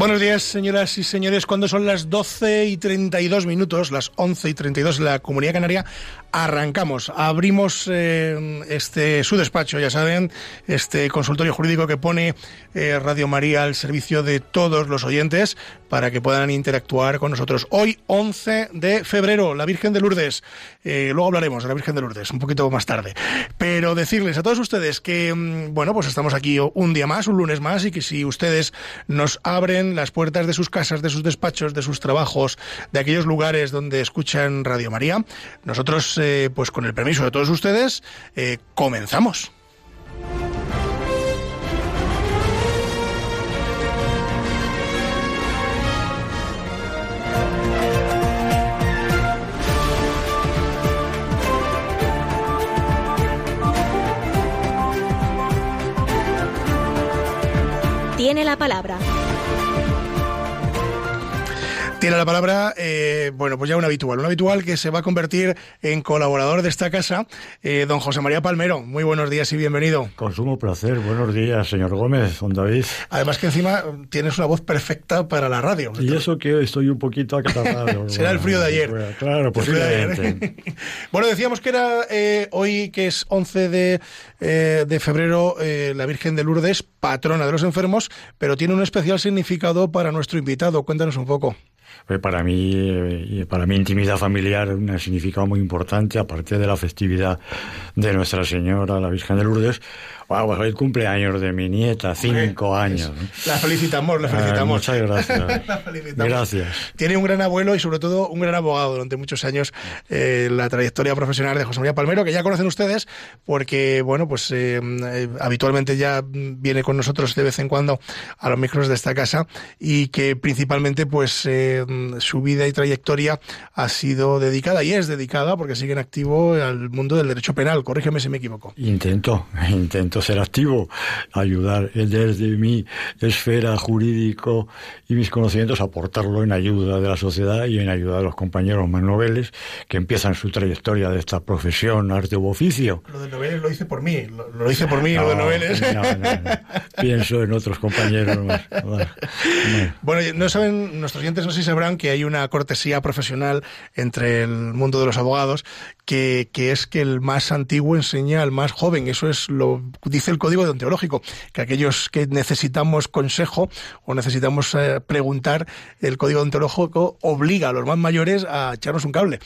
Buenos días, señoras y señores. Cuando son las 12 y 32 minutos, las 11 y 32 en la Comunidad Canaria, arrancamos. Abrimos eh, este su despacho, ya saben, este consultorio jurídico que pone eh, Radio María al servicio de todos los oyentes para que puedan interactuar con nosotros. Hoy, 11 de febrero, la Virgen de Lourdes. Eh, luego hablaremos de la Virgen de Lourdes, un poquito más tarde. Pero decirles a todos ustedes que, mm, bueno, pues estamos aquí un día más, un lunes más, y que si ustedes nos abren las puertas de sus casas, de sus despachos, de sus trabajos, de aquellos lugares donde escuchan Radio María. Nosotros, eh, pues con el permiso de todos ustedes, eh, comenzamos. Tiene la palabra tiene la palabra, eh, bueno, pues ya un habitual, un habitual que se va a convertir en colaborador de esta casa, eh, don José María Palmero. Muy buenos días y bienvenido. Con sumo placer, buenos días, señor Gómez, don David. Además que encima tienes una voz perfecta para la radio. Y eso que estoy un poquito acatarrado. Será el frío de ayer. claro, posiblemente. bueno, decíamos que era eh, hoy, que es 11 de, de febrero, la Virgen de Lourdes, patrona de los enfermos, pero tiene un especial significado para nuestro invitado. Cuéntanos un poco para mí, y para mi intimidad familiar, un significado muy importante, aparte de la festividad de Nuestra Señora, la Virgen de Lourdes, Wow, el cumpleaños de mi nieta, cinco años. La felicitamos, la felicitamos. muchas gracias. Gracias. Tiene un gran abuelo y sobre todo un gran abogado durante muchos años eh, la trayectoria profesional de José María Palmero, que ya conocen ustedes, porque bueno, pues eh, eh, habitualmente ya viene con nosotros de vez en cuando a los micros de esta casa y que principalmente pues su vida y trayectoria ha sido dedicada y es dedicada porque sigue en activo al mundo del derecho penal. Corrígeme si me equivoco. Intento, intento ser activo, ayudar desde mi esfera jurídico y mis conocimientos, aportarlo en ayuda de la sociedad y en ayuda de los compañeros más noveles que empiezan su trayectoria de esta profesión, arte u oficio. Lo de noveles lo hice por mí, lo, hice por mí, lo de noveles. Pienso en otros compañeros más. Bueno, no saben, nuestros oyentes no sé si sabrán que hay una cortesía profesional entre el mundo de los abogados que, que es que el más antiguo enseña al más joven. Eso es lo dice el código deontológico, que aquellos que necesitamos consejo o necesitamos eh, preguntar, el código deontológico obliga a los más mayores a echarnos un cable.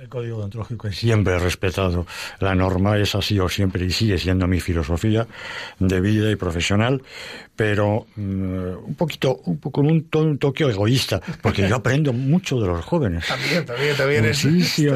El código deontológico siempre he respetado la norma, esa ha sido siempre y sigue siendo mi filosofía de vida y profesional, pero mm, un poquito, un, con un, un, toque egoísta, porque yo aprendo mucho de los jóvenes. También, también, también. Sí, sí,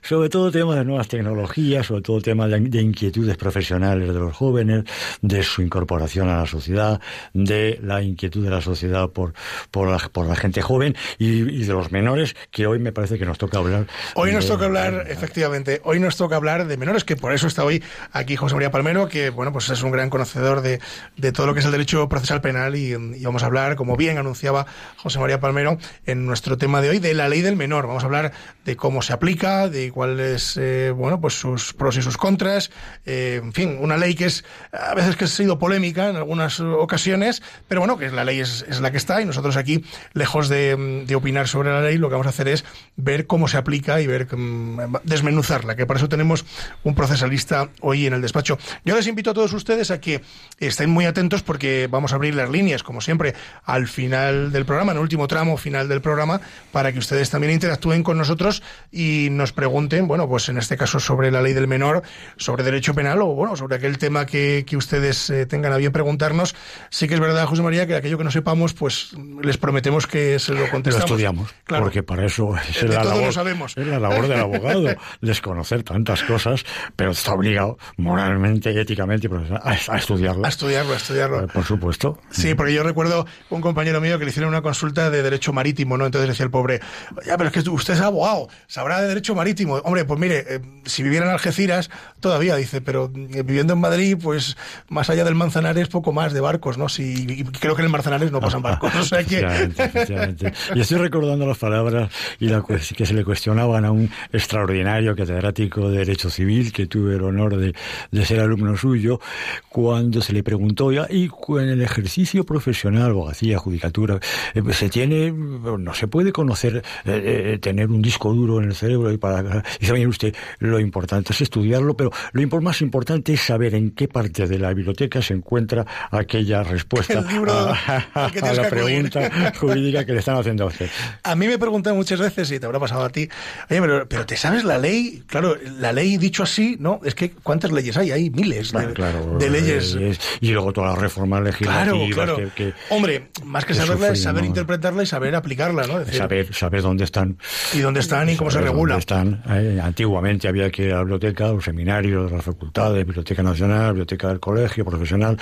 sobre, todo temas de nuevas tecnologías, sobre todo temas de, inquietudes profesionales de los jóvenes, de su incorporación a la sociedad, de la inquietud de la sociedad por, por, la, por la gente joven y, de los menores, que hoy me parece que nos toca hablar. Hoy nos toca hablar, efectivamente, hoy nos toca hablar de menores, que por eso está hoy aquí José María Palmero, que bueno, pues es un gran conocedor de, de todo lo que es el derecho procesal penal y, vamos a hablar, como bien anunciaba José María Palmero, en nuestro tema de hoy, de la ley del menor. Vamos a hablar de cómo se aplica, de cuáles, eh, bueno, pues sus pros y sus contras. Eh, en fin, una ley que es, a veces que ha sido polémica en algunas ocasiones, pero bueno, que la ley es, es la que está y nosotros aquí, lejos de, de, opinar sobre la ley, lo que vamos a hacer es ver cómo se aplica y ver, mm, desmenuzarla, que para eso tenemos un procesalista hoy en el despacho. Yo les invito a todos ustedes a que estén muy atentos porque vamos a abrir las líneas, como siempre, al final del programa, en el último tramo final del programa, para que ustedes también interactúen con nosotros y nos pregunten, bueno, pues en este caso sobre la ley del menor, sobre derecho penal o, bueno, sobre aquel tema que, que ustedes eh, tengan a bien preguntarnos. Sí que es verdad, José María, que aquello que no sepamos, pues les prometemos que se lo contestamos. Lo estudiamos, claro. porque para eso es la, labor, sabemos. es la labor del abogado, desconocer tantas cosas, pero está obligado moralmente, éticamente a, a estudiarlo. A estudiarlo, a estudiarlo. Eh, por supuesto. Sí, porque yo recuerdo un compañero mío que le hicieron una consulta de derecho marítimo, ¿no? Entonces decía el pobre, ya, pero es que usted es abogado, sabrá de derecho marítimo. Hombre, pues mire, eh, si viviera en Algeciras, todavía, dice, pero eh, viviendo en Madrid, pues más allá del Manzanares, poco más de barcos, ¿no? Si, creo que en el Manzanares no pasan barcos, o sea que... Y estoy recordando las palabras y la, que se le cuestionaban a un extraordinario catedrático de Derecho Civil, que tuve el honor de, de ser alumno suyo, cuando se le preguntó, y en el ejercicio profesional, abogacía, judicatura, eh, se tiene, no se puede conocer, eh, eh, tener un disco duro en el cerebro y para... Y sabe usted, lo importante es estudiarlo, pero lo más importante es saber en qué parte de la biblioteca se encuentra aquella respuesta a, la pregunta jurídica que le están haciendo a usted. A mí me preguntan muchas veces, y te habrá pasado a ti, oye, pero, pero ¿te sabes la ley? Claro, la ley dicho así, ¿no? Es que ¿cuántas leyes hay? Hay miles de, leyes. Y luego todas las reformas legislativas. Que, Hombre, más que saberla es saber interpretarla y saber aplicarla, ¿no? saber, saber dónde están. Y dónde están y cómo se regula. Están. Eh, antiguamente había que ir a la biblioteca, los seminarios, las facultades, Biblioteca Nacional, Biblioteca del Colegio Profesional.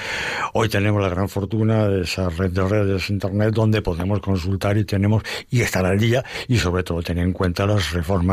Hoy tenemos la gran fortuna de esa red de redes Internet donde podemos consultar y tenemos y estar al día y sobre todo tener en cuenta las reformas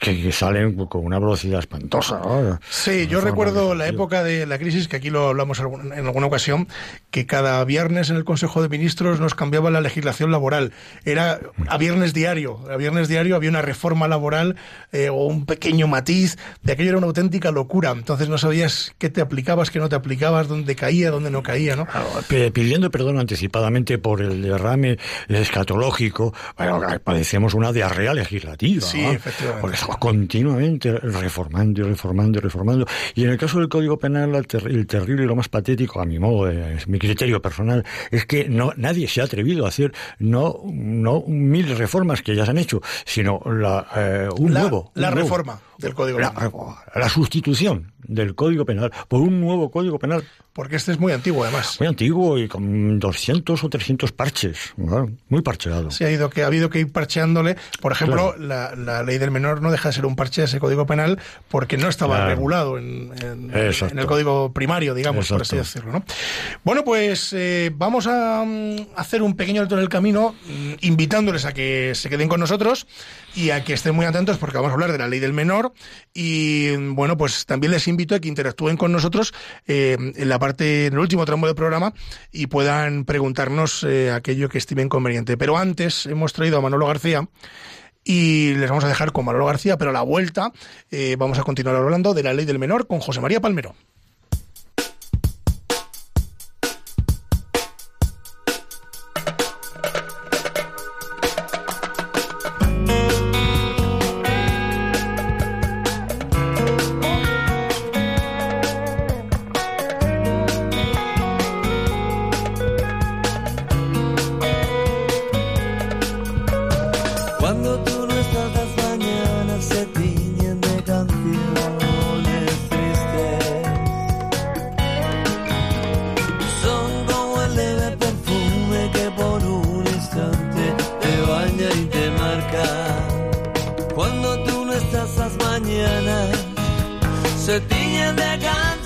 que, salen con una velocidad espantosa. Sí, yo recuerdo la época de la crisis, que aquí lo hablamos en alguna ocasión, que cada viernes en el Consejo de Ministros nos cambiaba la legislación laboral. Era a viernes diario. A viernes diario había una reforma laboral eh, o un pequeño matiz. De aquello era una auténtica locura. Entonces no sabías qué te aplicabas, qué no te aplicabas, dónde caía, dónde no caía, ¿no? Pidiendo perdón anticipadamente por el derrame escatológico, bueno, padecemos una diarrea legislativa. Sí, efectivamente. Porque estamos continuamente reformando y reformando y reformando. Y en el caso del Código Penal, el, terrible y lo más patético, a mi modo, es mi criterio personal, es que no nadie se ha atrevido a hacer no, no mil reformas que ya se han hecho, sino la, eh, un nuevo. la reforma del Código Penal. La, sustitución del Código Penal por un nuevo Código Penal. Porque este es muy antiguo, además. Muy antiguo y con 200 o 300 parches. Muy parcheado. Sí, ha, ido que, ha habido que ir parcheándole. Por ejemplo, la, la, ley del menor no deja de ser un parche de ese Código Penal porque no estaba regulado en, en, el Código primario, digamos, por así decirlo. ¿no? Bueno, pues eh, vamos a mm, hacer un pequeño alto en el camino, mm, invitándoles a que se queden con nosotros y a que estén muy atentos porque vamos a hablar de la ley del menor y bueno, pues también les invito a que interactúen con nosotros eh, en la parte, en el último tramo del programa y puedan preguntarnos eh, aquello que estimen conveniente. Pero antes hemos traído a Manolo García y les vamos a dejar con Manolo García, pero a la vuelta eh, vamos a continuar hablando de la ley del menor con José María Palmero. Brisa suave que acá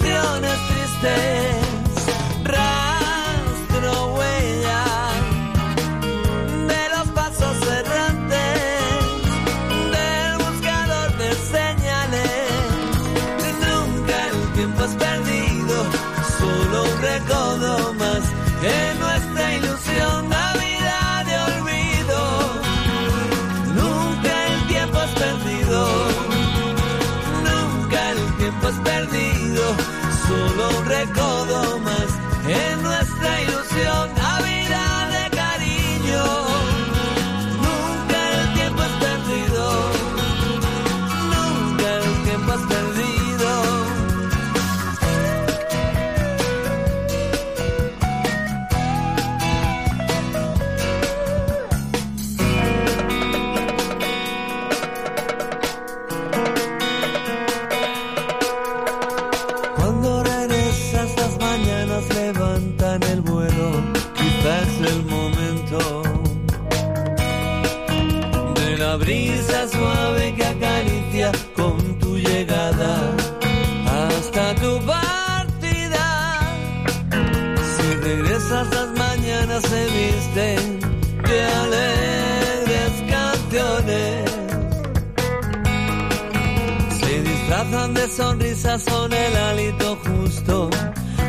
son el hálito justo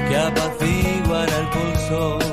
que apaciguará el pulso.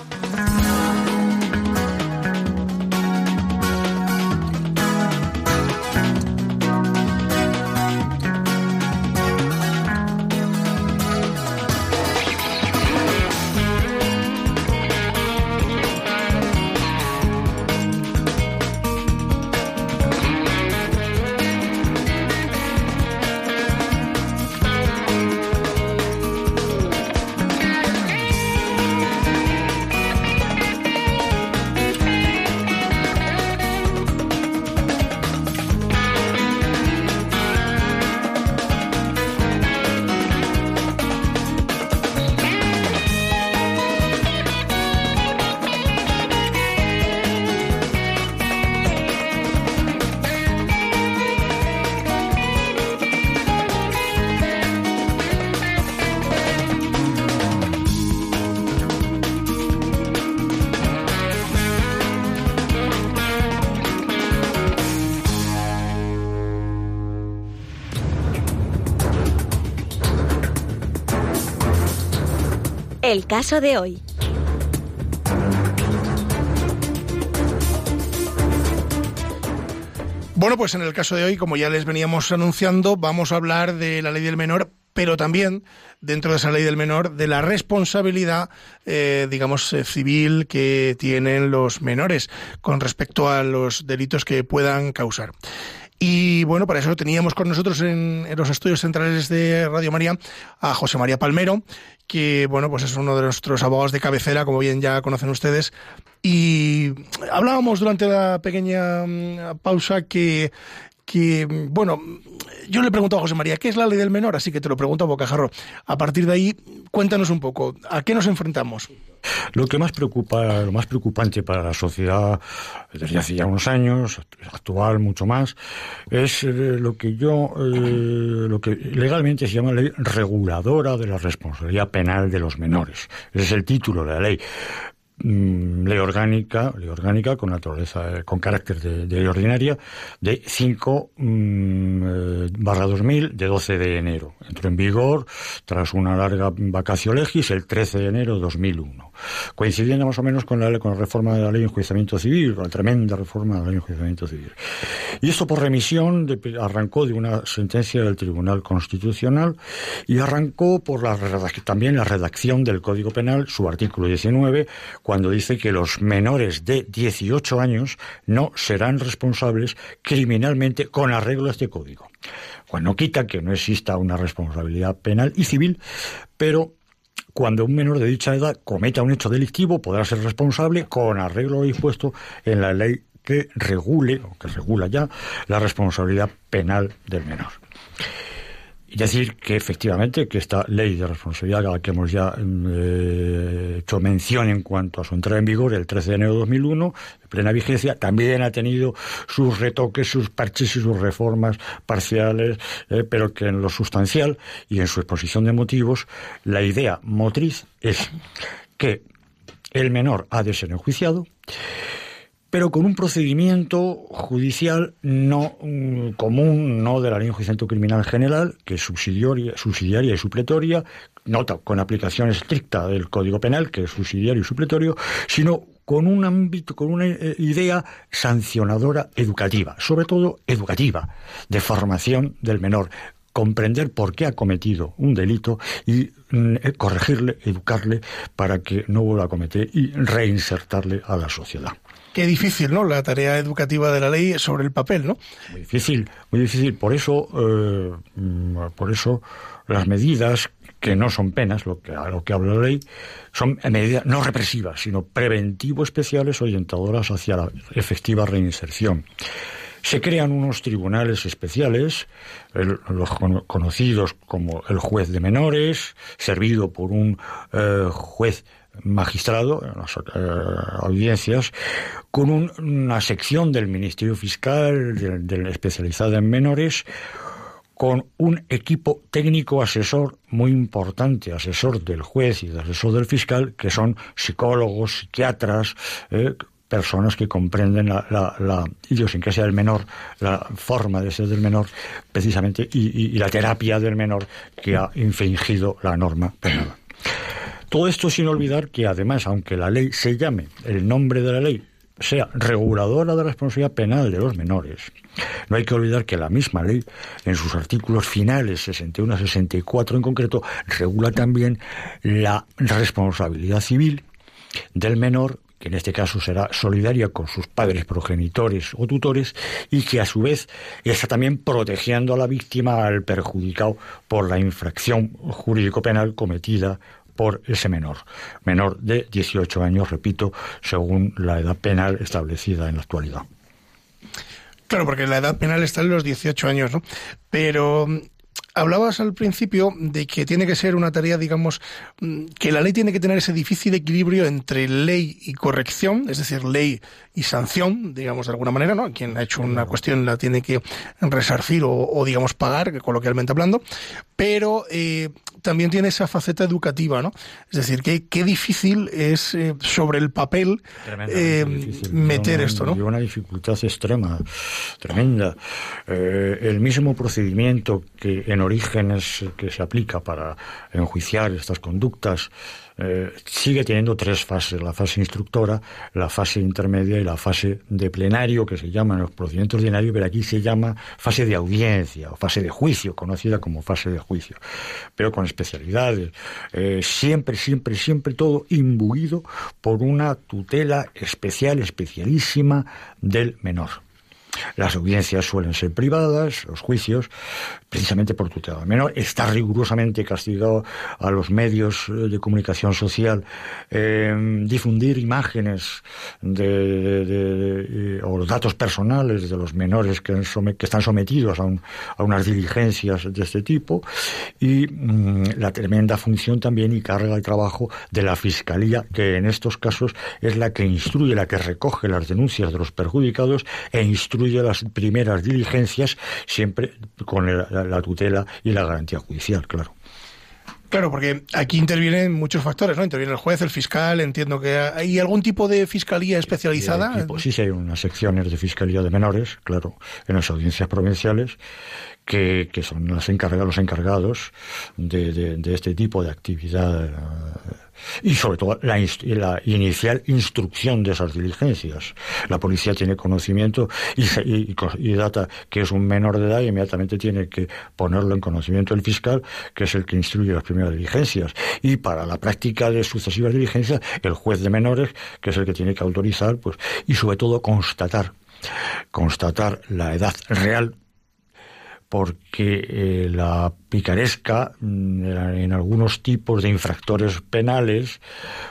El caso de hoy. Bueno, pues en el caso de hoy, como ya les veníamos anunciando, vamos a hablar de la ley del menor, pero también dentro de esa ley del menor de la responsabilidad, eh, digamos, eh, civil que tienen los menores con respecto a los delitos que puedan causar. Y bueno, para eso teníamos con nosotros en, en, los estudios centrales de Radio María a José María Palmero, que bueno, pues es uno de nuestros abogados de cabecera, como bien ya conocen ustedes. Y hablábamos durante la pequeña mm, pausa que que, bueno, yo le he preguntado a José María, ¿qué es la ley del menor? Así que te lo pregunto a bocajarro. A partir de ahí, cuéntanos un poco, ¿a qué nos enfrentamos? Lo que más preocupa, lo más preocupante para la sociedad desde hace ya unos años, actual mucho más, es eh, lo que yo, eh, lo que legalmente se llama ley reguladora de la responsabilidad penal de los menores. Ese es el título de la ley ley orgánica, ley orgánica con naturaleza, con carácter de, de ley ordinaria, de 5 mm, eh, barra 2000 de 12 de enero. Entró en vigor tras una larga vacacio legis el 13 de enero de 2001, coincidiendo más o menos con la, con la reforma de la ley de enjuiciamiento civil, con la tremenda reforma de la ley de enjuiciamiento civil. Y esto por remisión arrancó de una sentencia del Tribunal Constitucional y arrancó por la también la redacción del Código Penal, su artículo 19, cuando dice que los menores de 18 años no serán responsables criminalmente con arreglo a este código. Bueno, no quita que no exista una responsabilidad penal y civil, pero cuando un menor de dicha edad cometa un hecho delictivo podrá ser responsable con arreglo dispuesto en la ley que regule, o que regula ya, la responsabilidad penal del menor. Y decir que efectivamente que esta ley de responsabilidad a la que hemos ya eh, hecho mención en cuanto a su entrada en vigor el 13 de enero de 2001, de plena vigencia, también ha tenido sus retoques, sus parches y sus reformas parciales, eh, pero que en lo sustancial y en su exposición de motivos, la idea motriz es que el menor ha de ser enjuiciado, pero con un procedimiento judicial no mm, común, no de la ley de enjuiciamiento criminal general, que es subsidiaria, subsidiaria y supletoria, nota con aplicación estricta del Código Penal, que es subsidiario y supletorio, sino con un ámbito, con una eh, idea sancionadora educativa, sobre todo educativa, de formación del menor, comprender por qué ha cometido un delito y mm, eh, corregirle, educarle para que no vuelva a cometer y reinsertarle a la sociedad. Qué difícil, ¿no? La tarea educativa de la ley sobre el papel, ¿no? Muy difícil, muy difícil. Por eso, eh, mm, por eso las medidas que no son penas, lo que, a lo que habla la ley, son medidas no represivas, sino preventivo especiales orientadoras hacia la efectiva reinserción. Se crean unos tribunales especiales, los conocidos como el juez de menores, servido por un eh, juez magistrado en las eh, audiencias, con una sección del Ministerio Fiscal de, especializada en menores, con un equipo técnico asesor muy importante, asesor del juez y de asesor del fiscal, que son psicólogos, psiquiatras, eh, personas que comprenden la, la, idiosincrasia del menor, la forma de ser del menor, precisamente, y, la terapia del menor que ha infringido la norma penal. Todo esto sin olvidar que además, aunque la ley se llame, el nombre de la ley sea reguladora de la responsabilidad penal de los menores. No hay que olvidar que la misma ley, en sus artículos finales, 61 a 64 en concreto, regula también la responsabilidad civil del menor que en este caso será solidaria con sus padres, progenitores o tutores, y que a su vez está también protegiendo a la víctima, al perjudicado, por la infracción jurídico-penal cometida por ese menor, menor de 18 años, repito, según la edad penal establecida en la actualidad. Claro, porque la edad penal está en los 18 años, ¿no? Pero mm, hablabas al principio de que tiene que ser una tarea, digamos, mm, que la ley tiene que tener ese difícil equilibrio entre ley y corrección, es decir, ley y sanción, digamos, de alguna manera, ¿no? Quien ha hecho una cuestión la tiene que resarcir o, digamos, pagar, coloquialmente hablando, pero eh, también tiene esa faceta educativa, ¿no? Es decir, que qué difícil es eh, sobre el papel eh, meter esto, ¿no? una dificultad extrema, tremenda. Eh, el mismo procedimiento que en orígenes que se aplica para enjuiciar estas conductas eh, sigue teniendo tres fases, la fase instructora, la fase intermedia y la fase de plenario, que se llama en los procedimientos ordinarios, pero aquí se llama fase de audiencia o fase de juicio, conocida como fase de juicio, pero con especialidades. Eh, siempre, siempre, siempre todo imbuido por una tutela especial, especialísima del menor. Las audiencias suelen ser privadas, los juicios, precisamente por tutela menor. Está rigurosamente castigado a los medios eh, de comunicación social eh, difundir imágenes de, o los datos personales de los menores que, están sometidos a, unas diligencias de este tipo y mm, la tremenda función también y carga de trabajo de la Fiscalía, que en estos casos es la que instruye, la que recoge las denuncias de los perjudicados e instruye las primeras diligencias, siempre con la, tutela y la garantía judicial, claro. Claro, porque aquí intervienen muchos factores, ¿no? Interviene el juez, el fiscal, entiendo que hay algún tipo de fiscalía especializada. Sí, sí, hay unas secciones de fiscalía de menores, claro, en las audiencias provinciales, que, que son las encargadas, los encargados de, de, este tipo de actividad y sobre todo la, la, inicial instrucción de esas diligencias. La policía tiene conocimiento y, y, data que es un menor de edad y inmediatamente tiene que ponerlo en conocimiento del fiscal, que es el que instruye las primeras diligencias. Y para la práctica de sucesivas diligencias, el juez de menores, que es el que tiene que autorizar, pues, y sobre todo constatar constatar la edad real porque eh, la picaresca mm, en algunos tipos de infractores penales,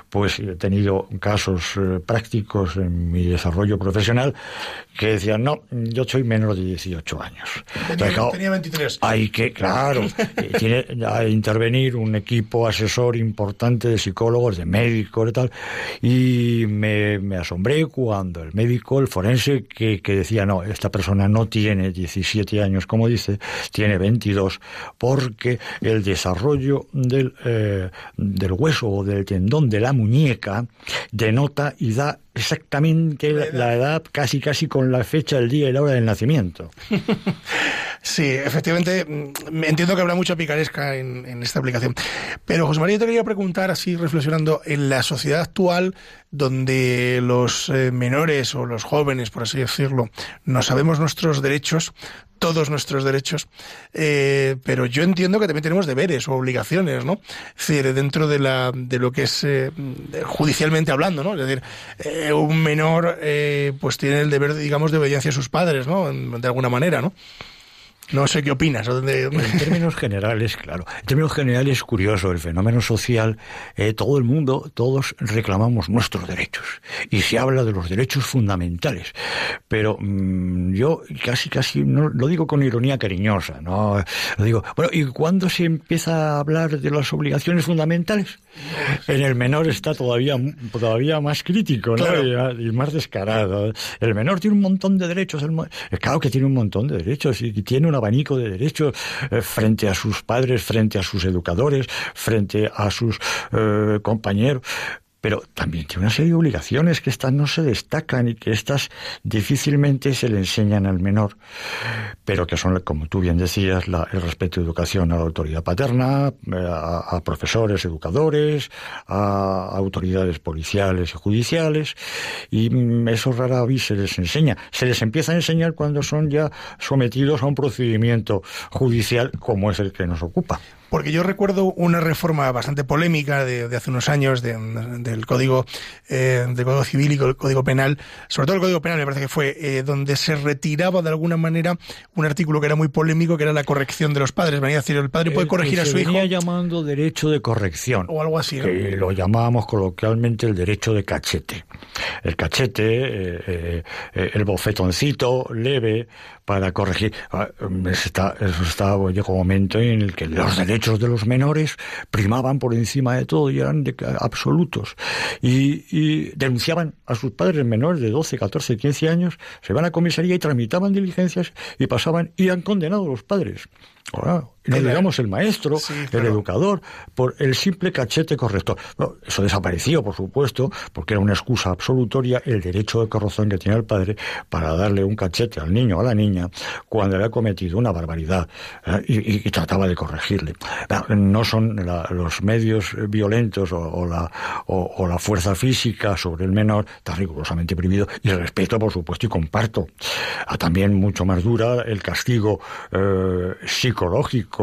pues he tenido casos eh, prácticos en mi desarrollo profesional que decían, no, yo soy menos de 18 años. Tenía, 23. Hay que, claro, eh, tiene a intervenir un equipo asesor importante de psicólogos, de médicos y tal, y me, me asombré cuando el médico, el forense, que, que decía, no, esta persona no tiene 17 años, como dice, tiene 22, porque el desarrollo del, eh, del hueso o del tendón de la muñeca denota y da exactamente la edad. casi casi con la fecha, el día y la hora del nacimiento. Sí, efectivamente, mm, entiendo que habrá mucha picaresca en, esta aplicación. Pero José María, te quería preguntar, así reflexionando, en la sociedad actual, donde los eh, menores o los jóvenes, por así decirlo, no sabemos nuestros derechos, todos nuestros derechos, eh, pero yo entiendo que también tenemos deberes o obligaciones, ¿no? Es decir, dentro de, la, de lo que es eh, judicialmente hablando, ¿no? Es decir, un menor pues tiene el deber, digamos, de obediencia a sus padres, ¿no? De alguna manera, ¿no? No sé qué opinas. En términos generales, claro. En términos generales, es curioso el fenómeno social. Eh, todo el mundo, todos reclamamos nuestros derechos. Y se habla de los derechos fundamentales. Pero mm, yo casi, casi, no, lo digo con ironía cariñosa, ¿no? Lo digo, bueno, ¿y cuándo se empieza a hablar de las obligaciones fundamentales? En el menor está todavía, todavía más crítico, ¿no? Y, más descarado. El menor tiene un montón de derechos. claro que tiene un montón de derechos y tiene una abanico de derechos eh, frente a sus padres, frente a sus educadores, frente a sus eh, compañeros pero también tiene una serie de obligaciones que estas no se destacan y que estas difícilmente se le enseñan al menor, pero que son, como tú bien decías, el respeto y educación a la autoridad paterna, eh, a, profesores, educadores, a autoridades policiales y judiciales, y eso rara vez se les enseña. Se les empieza a enseñar cuando son ya sometidos a un procedimiento judicial como es el que nos ocupa. Porque yo recuerdo una reforma bastante polémica de, hace unos años del Código eh, del Código Civil y el Código Penal, sobre todo el Código Penal me parece que fue, eh, donde se retiraba de alguna manera un artículo que era muy polémico, que era la corrección de los padres. Venía a decir, el padre puede corregir a su hijo. venía llamando derecho de corrección. O algo así. Que lo llamábamos coloquialmente el derecho de cachete. El cachete, eh, el bofetoncito leve para corregir. Ah, eso está, llegó un momento en el que los derechos de los menores primaban por encima de todo y eran absolutos. Y, denunciaban a sus padres menores de 12, 14, 15 años, se van a comisaría y tramitaban diligencias y pasaban, y han condenado a los padres. Ahora, no digamos el maestro, el educador, por el simple cachete corrector. eso desapareció, por supuesto, porque era una excusa absolutoria el derecho de corrección que tenía el padre para darle un cachete al niño o a la niña cuando había cometido una barbaridad ¿eh? y, trataba de corregirle. No son los medios violentos o, la, o, la fuerza física sobre el menor, está rigurosamente prohibido, y respeto, por supuesto, y comparto. Ah, también mucho más dura el castigo eh, psicológico,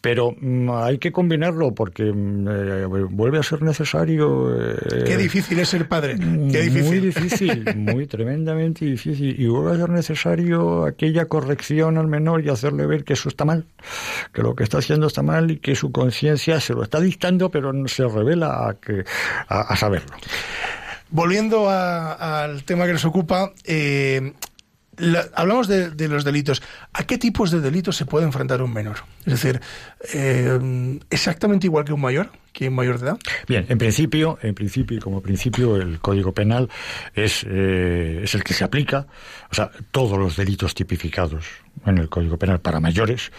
pero mm, hay que combinarlo porque mm, eh, vuelve a ser necesario. Eh, Qué difícil es ser padre. Qué difícil. Muy difícil, muy tremendamente difícil. Y vuelve a ser necesario aquella corrección al menor y hacerle ver que eso está mal, que lo que está haciendo está mal y que su conciencia se lo está dictando, pero no se revela a, que, a, saberlo. Volviendo al tema que nos ocupa, eh, hablamos de, los delitos. ¿A qué tipos de delitos se puede enfrentar un menor? Es decir, eh, exactamente igual que un mayor, que un mayor de edad. Bien, en principio, en principio como principio, el Código Penal es, eh, es el que se aplica. O sea, todos los delitos tipificados en el Código Penal para mayores,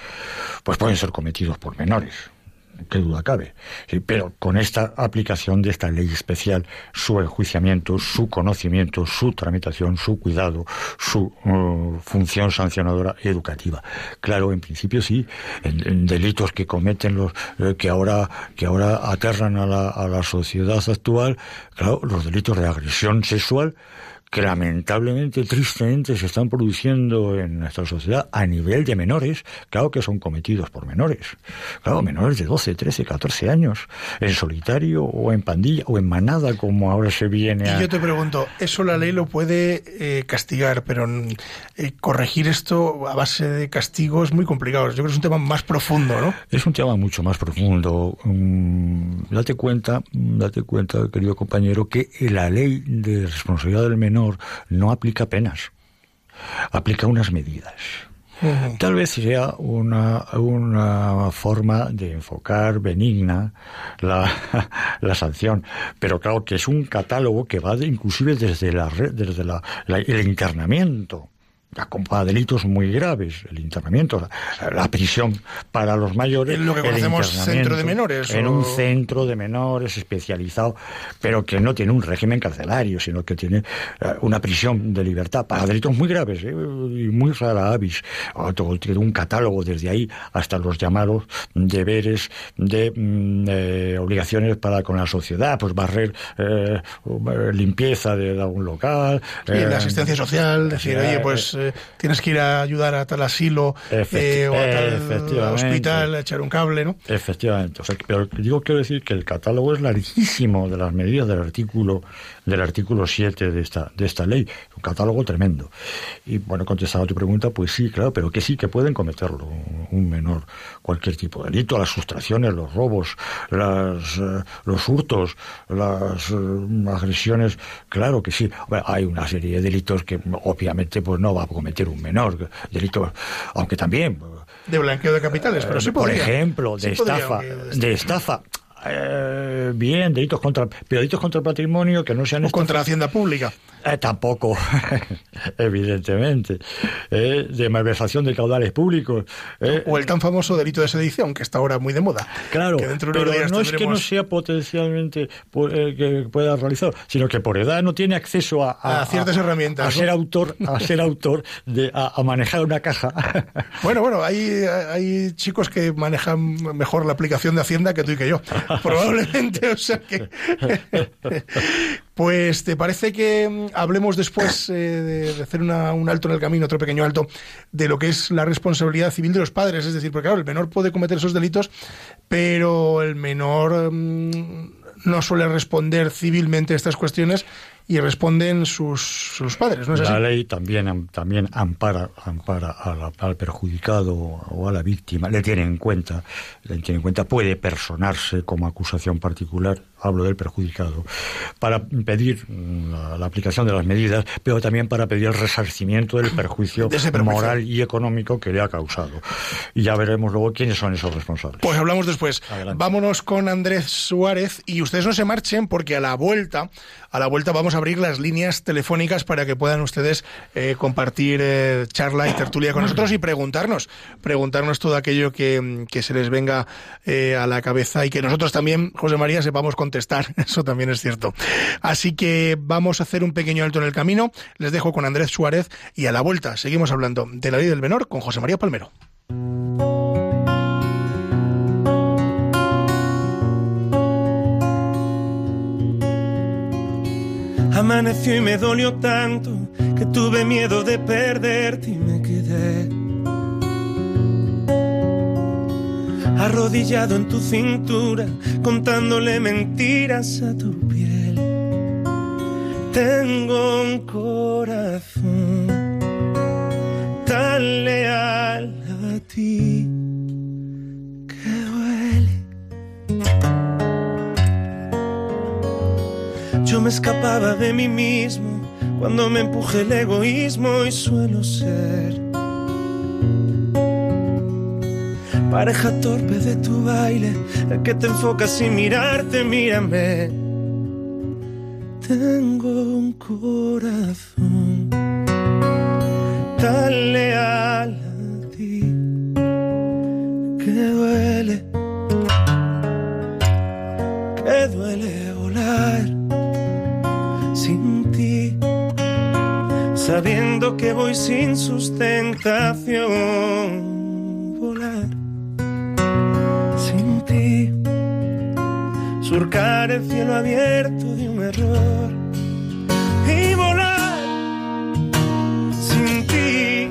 pues pueden ser cometidos por menores qué duda cabe. pero con esta aplicación de esta ley especial, su enjuiciamiento, su conocimiento, su tramitación, su cuidado, su uh, función sancionadora educativa. Claro, en principio sí, en, delitos que cometen los eh, que ahora que ahora aterran a la, a la sociedad actual, claro, los delitos de agresión sexual que lamentablemente, tristemente, se están produciendo en nuestra sociedad a nivel de menores, claro que son cometidos por menores. Claro, menores de 12, 13, 14 años, en solitario o en pandilla o en manada, como ahora se viene a... Y yo te pregunto, eso la ley lo puede eh, castigar, pero mm, eh, corregir esto a base de castigo es muy complicado. Yo creo que es un tema más profundo, ¿no? Es un tema mucho más profundo. Mm, date cuenta, date cuenta, querido compañero, que la ley de responsabilidad del menor no aplica penas, aplica unas medidas. Tal vez sea una, una forma de enfocar benigna la, la, sanción, pero claro que es un catálogo que va inclusive desde, la, desde la, el internamiento para delitos muy graves, el internamiento, la, prisión para los mayores. En lo que conocemos centro de menores. En un centro de menores especializado, pero que no tiene un régimen carcelario, sino que tiene eh, una prisión de libertad para delitos muy graves ¿eh? y muy rara avis. Tiene un catálogo desde ahí hasta los llamados deberes de mm, obligaciones para con la sociedad, pues barrer, eh, limpieza de algún local. Y la asistencia social, decir, oye, pues tienes que ir a ayudar a tal asilo eh, o a tal hospital a echar un cable, ¿no? Efectivamente. O sea, pero digo, quiero decir que el catálogo es larguísimo de las medidas del artículo del artículo 7 de esta, de esta ley. Un catálogo tremendo. Y bueno, contestado a tu pregunta, pues sí, claro, pero que sí que pueden cometerlo un menor, cualquier tipo de delito, las sustracciones, los robos, las, eh, los hurtos, las eh, agresiones, claro que sí. hay una serie de delitos que obviamente pues no va a cometer un menor, delitos, aunque también de blanqueo de capitales, pero sí Por ejemplo, de estafa, de estafa. Eh, bien, delitos contra, pero delitos contra el patrimonio que no sean... O contra la hacienda pública. Eh, tampoco, evidentemente. Eh, de malversación de caudales públicos. O el tan famoso delito de sedición, que está ahora muy de moda. Claro, pero no es que no sea potencialmente que pueda realizar, sino que por edad no tiene acceso a, ciertas herramientas. A ser autor, a ser autor, de, a, manejar una caja. bueno, bueno, hay, hay chicos que manejan mejor la aplicación de Hacienda que tú y que yo. Probablemente, o sea que... Pues te parece que mm, hablemos después eh, de, hacer un alto en el camino, otro pequeño alto, de lo que es la responsabilidad civil de los padres. Es decir, porque claro, el menor puede cometer esos delitos, pero el menor mm, no suele responder civilmente a estas cuestiones y responden sus, sus padres, ¿no es La ley también, también ampara, ampara al perjudicado o a la víctima, le tiene en cuenta, le tiene en cuenta, puede personarse como acusación particular, hablo del perjudicado, para pedir la, aplicación de las medidas, pero también para pedir el resarcimiento del perjuicio, moral y económico que le ha causado. Y ya veremos luego quiénes son esos responsables. Pues hablamos después. Vámonos con Andrés Suárez y ustedes no se marchen porque a la vuelta, a la vuelta vamos a abrir las líneas telefónicas para que puedan ustedes eh, compartir eh, charla y tertulia con nosotros y preguntarnos, preguntarnos todo aquello que, se les venga eh, a la cabeza y que nosotros también, José María, sepamos contestar. Eso también es cierto. Así que vamos a hacer un pequeño alto en el camino. Les dejo con Andrés Suárez y a la vuelta seguimos hablando de la ley del menor con José María Palmero. Amaneció y me dolió tanto que tuve miedo de perderte y me quedé arrodillado en tu cintura, contándole mentiras a tu piel. Tengo un corazón tan leal a ti Yo me escapaba de mí mismo cuando me empuje el egoísmo y suelo ser pareja torpe de tu baile, el que te enfocas sin mirarte, mírame. Tengo un corazón tan leal a ti que duele, que duele volar sabiendo que voy sin sustentación. Surcar el cielo abierto de un error y volar sin ti,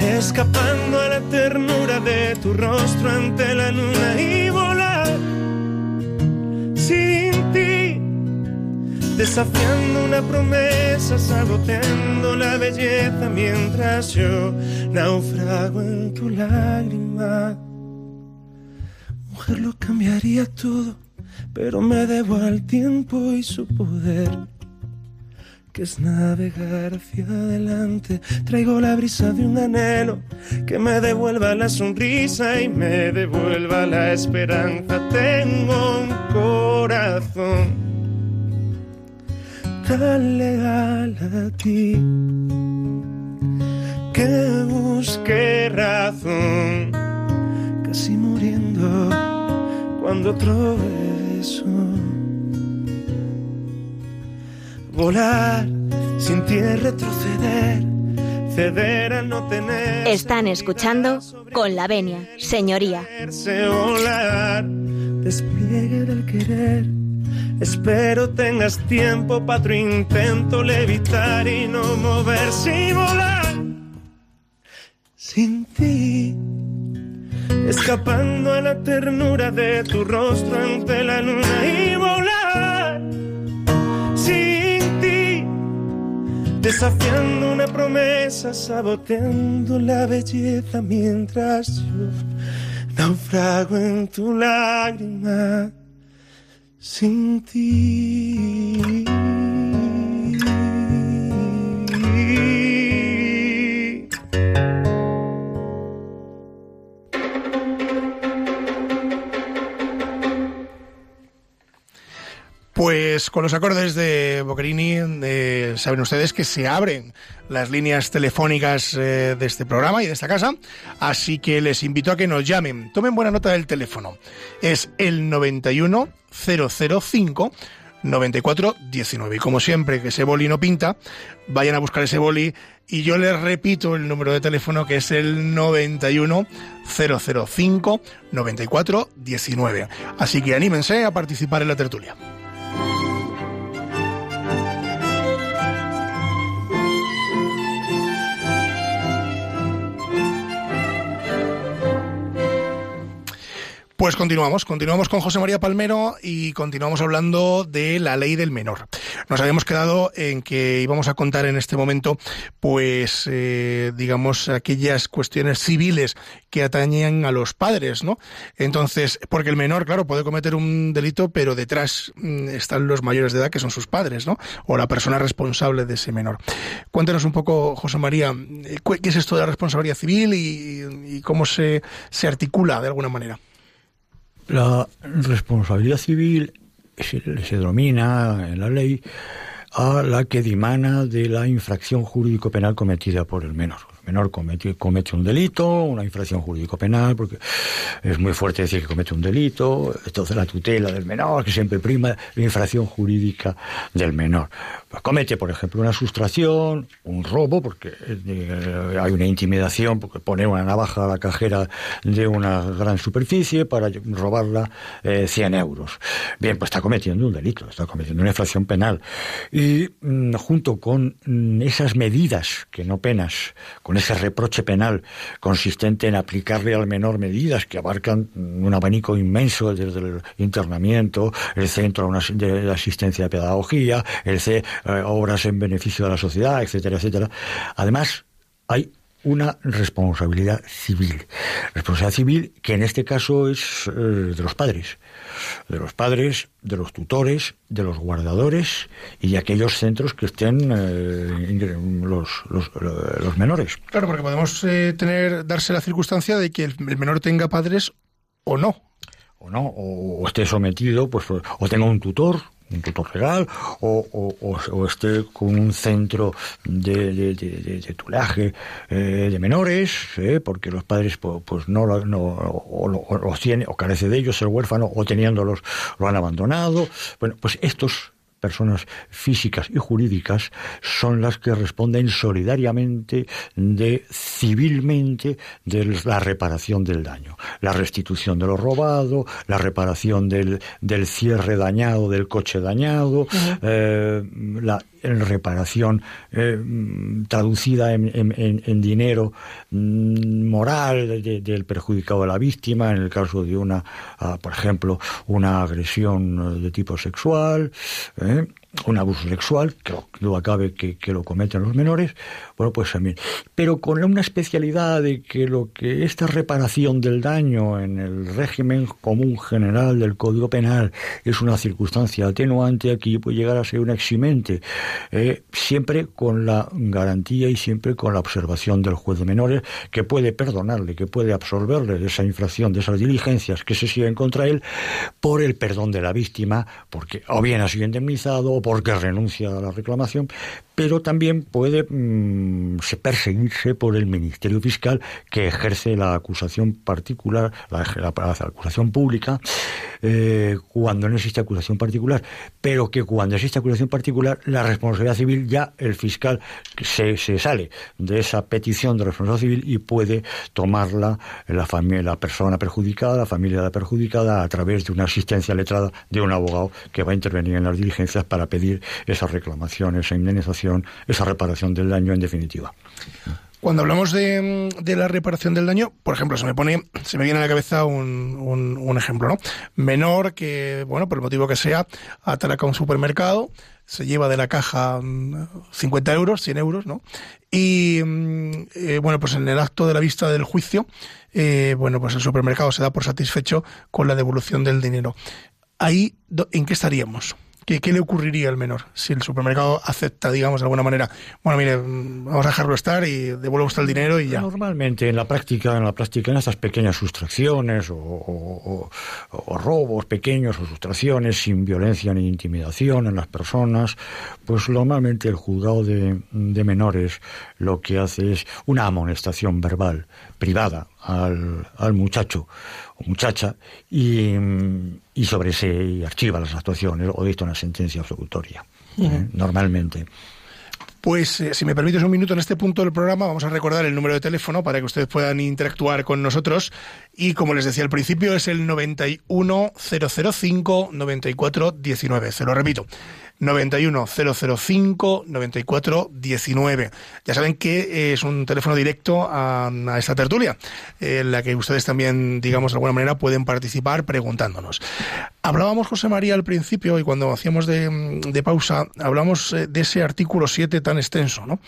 escapando a la ternura de tu rostro ante la luna y volar sin ti desafiando una promesa, saboteando la belleza mientras yo naufrago en tu lágrima. Mujer, lo cambiaría todo, pero me debo al tiempo y su poder. Que es navegar hacia adelante. Traigo la brisa de un anhelo que me devuelva la sonrisa y me devuelva la esperanza. Tengo un corazón tan legal a ti que busque razón, casi muriendo cuando otro beso. Volar sin ti retroceder, ceder a no tener. Están escuchando con la venia, señoría. Volar, despliegue del querer. Espero tengas tiempo para tu intento levitar y no moverse y volar sin ti. Escapando a la ternura de tu rostro ante la luna y volar sin ti. Desafiando una promesa, saboteando la belleza mientras yo naufrago en tu lágrima sin ti. Pues con los acordes de Boccherini eh, saben ustedes que se abren las líneas telefónicas eh, de este programa y de esta casa, así que les invito a que nos llamen. Tomen buena nota del teléfono. Es el 91 005 94 19. Y como siempre, que ese boli no pinta, vayan a buscar ese boli y yo les repito el número de teléfono que es el 91 005 94 19. Así que anímense a participar en la tertulia. Pues continuamos, continuamos con José María Palmero y continuamos hablando de la ley del menor. Nos habíamos quedado en que íbamos a contar en este momento, pues, eh, digamos, aquellas cuestiones civiles que atañen a los padres, ¿no? Entonces, porque el menor, claro, puede cometer un delito, pero detrás mm, están los mayores de edad, que son sus padres, ¿no? O la persona responsable de ese menor. Cuéntanos un poco, José María, eh, ¿qué es esto de la responsabilidad civil y, y cómo se, se articula de alguna manera? La responsabilidad civil se, se en la ley a la que dimana de la infracción jurídico-penal cometida por el menor. Menor comete, comete un delito, una infracción jurídico-penal, porque es muy fuerte decir que comete un delito, entonces la tutela del menor, que siempre prima la infracción jurídica del menor. Pues comete, por ejemplo, una sustracción, un robo, porque eh, hay una intimidación, porque pone una navaja a la cajera de una gran superficie para robarla eh, 100 euros. Bien, pues está cometiendo un delito, está cometiendo una infracción penal. Y mm, junto con mm, esas medidas, que no penas, con ese reproche penal consistente en aplicarle al menor medidas que abarcan un abanico inmenso desde el internamiento, el centro de asistencia de pedagogía, el C, eh, obras en beneficio de la sociedad, etcétera, etcétera. Además, hay una responsabilidad civil. Responsabilidad civil que en este caso es eh, de los padres. De los padres, de los tutores, de los guardadores y de aquellos centros que estén eh, los, los, los, menores. Claro, porque podemos eh, tener, darse la circunstancia de que el, el menor tenga padres o no. O no, o, o esté sometido, pues, o tenga un tutor, un tutor legal o, o, o, esté con un centro de, de, de, de tulaje eh, de menores, eh, porque los padres pues, pues no, no o, o, los tiene o carece de ellos el huérfano o teniéndolos lo han abandonado. Bueno, pues estos personas físicas y jurídicas son las que responden solidariamente de civilmente de la reparación del daño, la restitución de lo robado, la reparación del, del cierre dañado del coche dañado, uh -huh. eh, la reparación eh, traducida en, en, en, dinero moral de, del perjudicado de la víctima, en el caso de una, uh, por ejemplo, una agresión de tipo sexual, eh, un abuso sexual, que no acabe que, que, lo cometen los menores, bueno, pues también. Pero con una especialidad de que lo que esta reparación del daño en el régimen común general del Código Penal es una circunstancia atenuante, aquí puede llegar a ser un eximente, eh, siempre con la garantía y siempre con la observación del juez de menores, que puede perdonarle, que puede absolverle de esa infracción, de esas diligencias que se siguen contra él, por el perdón de la víctima, porque o bien ha sido indemnizado porque renuncia a la reclamación, pero también puede mm, perseguirse por el Ministerio Fiscal que ejerce la acusación particular, la, acusación pública, eh, cuando no existe acusación particular, pero que cuando existe acusación particular, la responsabilidad civil ya el fiscal se, sale de esa petición de responsabilidad civil y puede tomarla la, persona perjudicada, la familia de la perjudicada, a través de una asistencia letrada de un abogado que va a intervenir en las diligencias para pedir esa reclamación, esa esa reparación del daño en definitiva. Cuando hablamos de, la reparación del daño, por ejemplo, se me pone, se me viene a la cabeza un, un, ejemplo, ¿no? Menor que, bueno, por el motivo que sea, atraca un supermercado, se lleva de la caja 50 mm, euros, 100 euros, ¿no? Y, mm, eh, bueno, pues en el acto de la vista del juicio, eh, bueno, pues el supermercado se da por satisfecho con la devolución del dinero. Ahí, ¿en qué estaríamos? ¿Qué, le ocurriría al menor si el supermercado acepta, digamos, de alguna manera, bueno, mire, vamos a dejarlo estar y devuelve usted el dinero y ya? Normalmente en la práctica, en la práctica, en estas pequeñas sustracciones o, robos pequeños o sustracciones sin violencia ni intimidación en las personas, pues normalmente el juzgado de, menores lo que hace es una amonestación verbal privada al, muchacho muchacha y, y sobre ese archiva las actuaciones o dicta una sentencia absolutoria, ¿eh? normalmente. Pues eh, si me permites un minuto en este punto del programa, vamos a recordar el número de teléfono para que ustedes puedan interactuar con nosotros. Y como les decía al principio, es el 91005 9419. Se lo repito, 91 005 94 19. Ya saben que es un teléfono directo a, esta tertulia, en la que ustedes también, digamos, de alguna manera pueden participar preguntándonos. Hablábamos, José María, al principio, y cuando hacíamos de, de pausa, hablamos eh, de ese artículo 7 tan extenso, ¿no?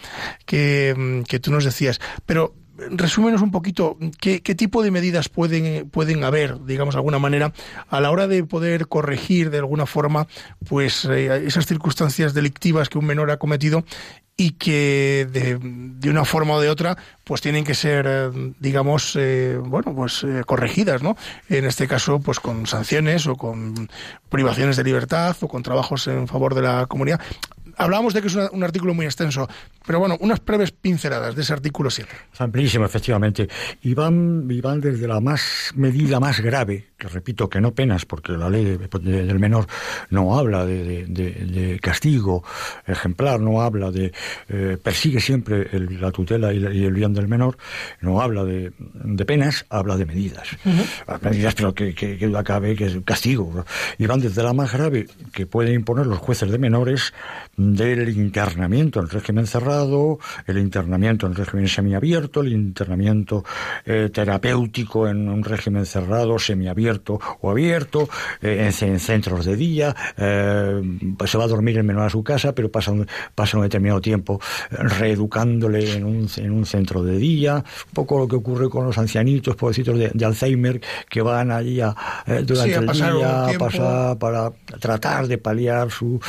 Que, que tú nos decías. Pero resúmenos un poquito qué, tipo de medidas pueden, pueden haber, digamos, de alguna manera, a la hora de poder corregir de alguna forma pues eh, esas circunstancias delictivas que un menor ha cometido y que de, una forma o de otra pues tienen que ser eh, digamos eh, bueno pues corregidas no en este caso pues con sanciones o con privaciones de libertad o con trabajos en favor de la comunidad hablábamos de que es un artículo muy extenso, pero bueno, unas breves pinceladas de ese artículo 7. Es amplísimo, efectivamente. Y van, desde la más medida más grave, que repito que no penas, porque la ley del menor no habla de, castigo ejemplar, no habla de. Eh, persigue siempre la tutela y, el bien del menor, no habla de, penas, habla de medidas. Medidas, pero que, que, que cabe, que es castigo. Y van desde la más grave, que pueden imponer los jueces de menores, del internamiento en régimen cerrado, el internamiento en régimen semiabierto, el internamiento eh, terapéutico en un régimen cerrado, semiabierto o abierto, eh, en, centros de día, eh, se va a dormir el menor a su casa, pero pasa un, pasa un determinado tiempo reeducándole en un, en un centro de día, un poco lo que ocurre con los ancianitos, pobrecitos de, de Alzheimer, que van allí a, durante el día a pasar para tratar de paliar su,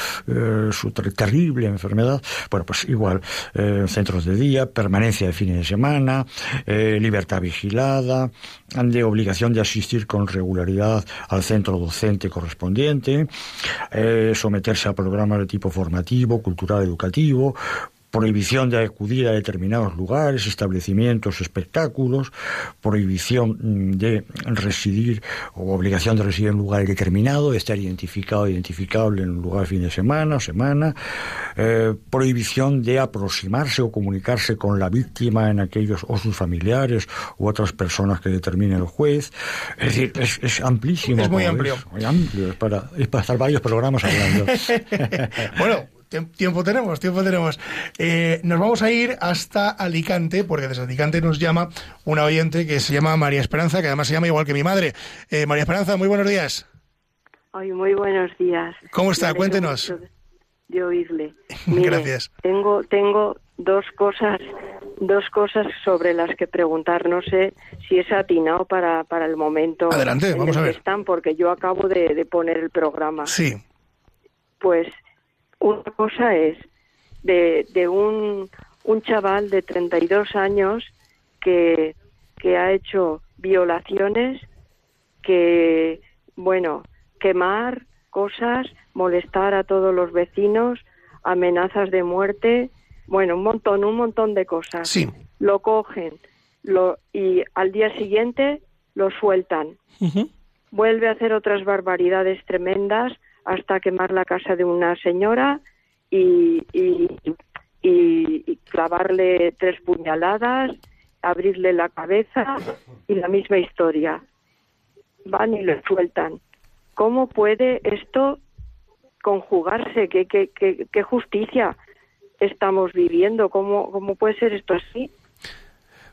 su terrible enfermedad, bueno, pues igual, eh, centros de día, permanencia de fines de semana, eh, libertad vigilada, de obligación de asistir con regularidad al centro docente correspondiente, eh, someterse a programas de tipo formativo, cultural, educativo, prohibición de acudir a determinados lugares, establecimientos, espectáculos, prohibición mm, de residir o obligación de residir en un lugar determinado, de estar identificado, identificable en un lugar fin de semana o semana, eh, prohibición de aproximarse o comunicarse con la víctima en aquellos o sus familiares u otras personas que determine el juez. Es decir, es, amplísimo. Es muy amplio. Es muy amplio, es para, es para estar varios programas hablando. bueno, Tiempo tenemos, tiempo tenemos. Eh, nos vamos a ir hasta Alicante, porque desde Alicante nos llama una oyente que se llama María Esperanza, que además se llama igual que mi madre. Eh, María Esperanza, muy buenos días. Ay, muy buenos días. ¿Cómo está? Cuéntenos. De oírle. Gracias. Tengo, tengo dos cosas, dos cosas sobre las que preguntar. No sé si es atinado para, para el momento. Adelante, vamos a ver. están, porque yo acabo de, de poner el programa. Sí. Pues una cosa es de, de un, un chaval de 32 años que, que ha hecho violaciones, que, bueno, quemar cosas, molestar a todos los vecinos, amenazas de muerte, bueno, un montón, un montón de cosas. Sí. Lo cogen lo, y al día siguiente lo sueltan. Vuelve a hacer otras barbaridades tremendas hasta quemar la casa de una señora y, y, y clavarle tres puñaladas, abrirle la cabeza y la misma historia. Van y lo sueltan. ¿Cómo puede esto conjugarse? ¿Qué, qué, qué, qué justicia estamos viviendo? ¿Cómo, ¿Cómo puede ser esto así?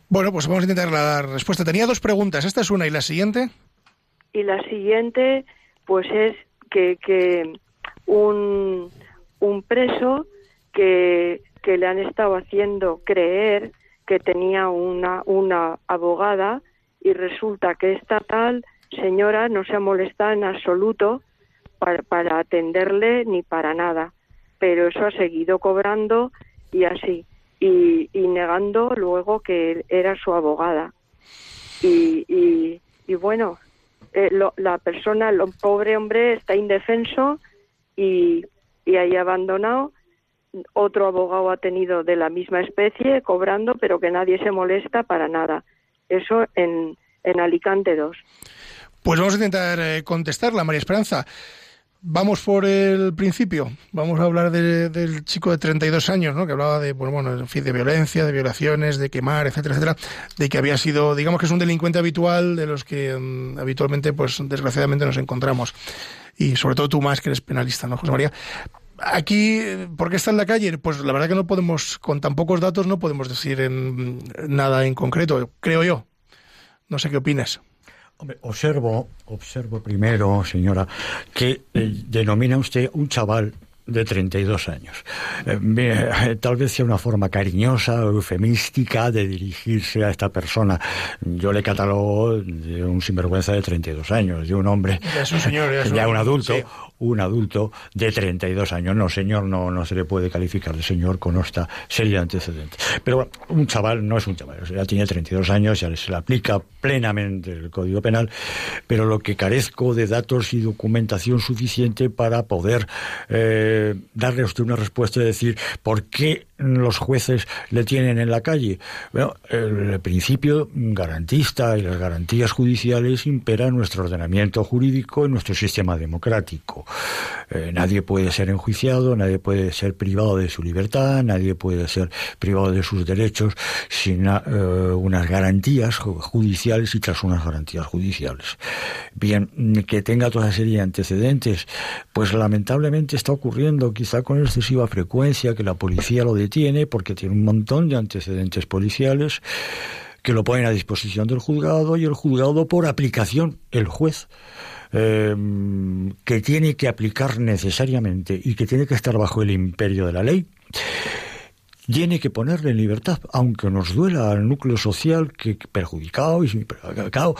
Bueno, pues vamos a intentar la respuesta. Tenía dos preguntas. Esta es una y la siguiente. Y la siguiente, pues es que, que un, un preso que, que le han estado haciendo creer que tenía una, una abogada y resulta que esta tal señora no se ha molestado en absoluto para, para atenderle ni para nada, pero eso ha seguido cobrando y así, y, y negando luego que era su abogada. Y, y, y bueno, eh, lo, la persona, el pobre hombre está indefenso y, y ahí abandonado. Otro abogado ha tenido de la misma especie cobrando, pero que nadie se molesta para nada. Eso en, en Alicante 2. Pues vamos a intentar eh, contestarla, María Esperanza. Vamos por el principio. Vamos a hablar de, del chico de 32 años, ¿no? Que hablaba de, bueno, en fin, de violencia, de violaciones, de quemar, etcétera, etcétera. De que había sido, digamos que es un delincuente habitual de los que um, habitualmente, pues, desgraciadamente nos encontramos. Y sobre todo tú más que eres penalista, ¿no, José María? Aquí, ¿por qué está en la calle? Pues la verdad que no podemos, con tan pocos datos, no podemos decir en, nada en concreto, creo yo. No sé qué opinas. Hombre, observo, observo primero, señora, que eh, denomina usted un chaval de 32 años. Eh, eh, tal vez sea una forma cariñosa, eufemística de dirigirse a esta persona. Yo le catalogo de un sinvergüenza de 32 años, de un hombre, Ya es un señor, ya es ya un- un adulto, sí. Un adulto de 32 años. No, señor, no, no se le puede calificar de señor con esta serie de antecedentes. Pero bueno, un chaval no es un chaval, ya tiene 32 años, ya se le aplica plenamente el Código Penal, pero lo que carezco de datos y documentación suficiente para poder eh, darle a usted una respuesta y decir por qué los jueces le tienen en la calle. Bueno, el principio garantista y las garantías judiciales imperan nuestro ordenamiento jurídico y nuestro sistema democrático. Eh, nadie puede ser enjuiciado, nadie puede ser privado de su libertad, nadie puede ser privado de sus derechos sin eh, unas garantías ju- judiciales y tras unas garantías judiciales. Bien, que tenga toda serie de antecedentes, pues lamentablemente está ocurriendo quizá con excesiva frecuencia que la policía lo detiene porque tiene un montón de antecedentes policiales que lo ponen a disposición del juzgado y el juzgado por aplicación, el juez, eh, que tiene que aplicar necesariamente y que tiene que estar bajo el imperio de la ley, tiene que ponerle en libertad, aunque nos duela al núcleo social que perjudicado y perjudicado,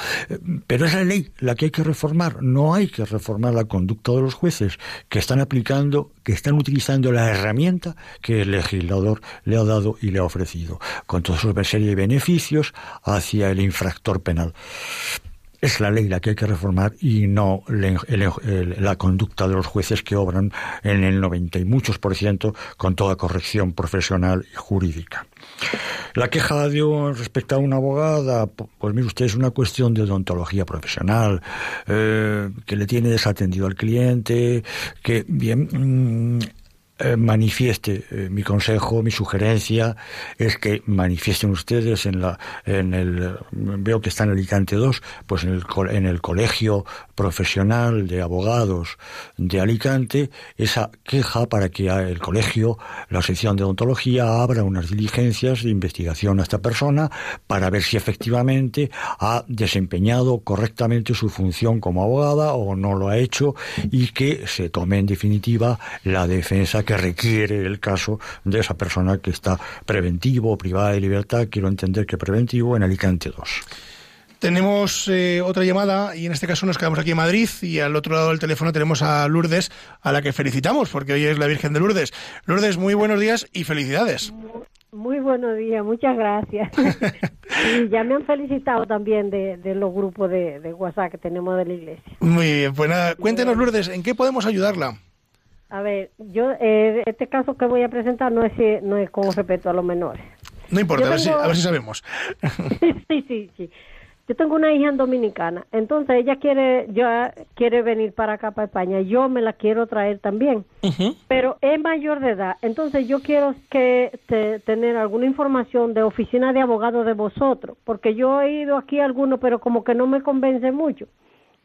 pero es la ley la que hay que reformar. No hay que reformar la conducta de los jueces que están aplicando, que están utilizando la herramienta que el legislador le ha dado y le ha ofrecido, con toda su serie de beneficios hacia el infractor penal. Es la ley la que hay que reformar y no la conducta de los jueces que obran en el 90 y muchos por ciento con toda corrección profesional y jurídica. La queja de un- respecto a una abogada, pu- pues mire usted, es una cuestión de odontología profesional, eh, que le tiene desatendido al cliente, que bien... mm, eh, manifieste eh, mi consejo, mi sugerencia es que manifiesten ustedes en la en el veo que está en Alicante 2, pues en el en el colegio profesional de abogados de Alicante esa queja para que el colegio, la sección de odontología abra unas diligencias de investigación a esta persona para ver si efectivamente ha desempeñado correctamente su función como abogada o no lo ha hecho y que se tome en definitiva la defensa que requiere el caso de esa persona que está preventivo privada de libertad, quiero entender que preventivo en Alicante 2. Tenemos eh, otra llamada y en este caso nos quedamos aquí en Madrid y al otro lado del teléfono tenemos a Lourdes, a la que felicitamos porque hoy es la Virgen de Lourdes. Lourdes, muy buenos días y felicidades. Muy buenos días, muchas gracias. y ya me han felicitado también de, de los grupos de, de WhatsApp que tenemos de la iglesia. Muy bien, pues nada, cuéntenos Lourdes, ¿en qué podemos ayudarla? A ver, yo, eh, este caso que voy a presentar no es, eh, no es con respecto a los menores. No importa, a, ver si, a ver si sabemos. sí, sí, sí. Yo tengo una hija en dominicana, entonces ella quiere, ya quiere venir para acá, para España. Yo me la quiero traer también, pero es mayor de edad. Entonces yo quiero que te- tener alguna información de oficina de abogados de vosotros, porque yo he ido aquí a algunos, pero como que no me convence mucho.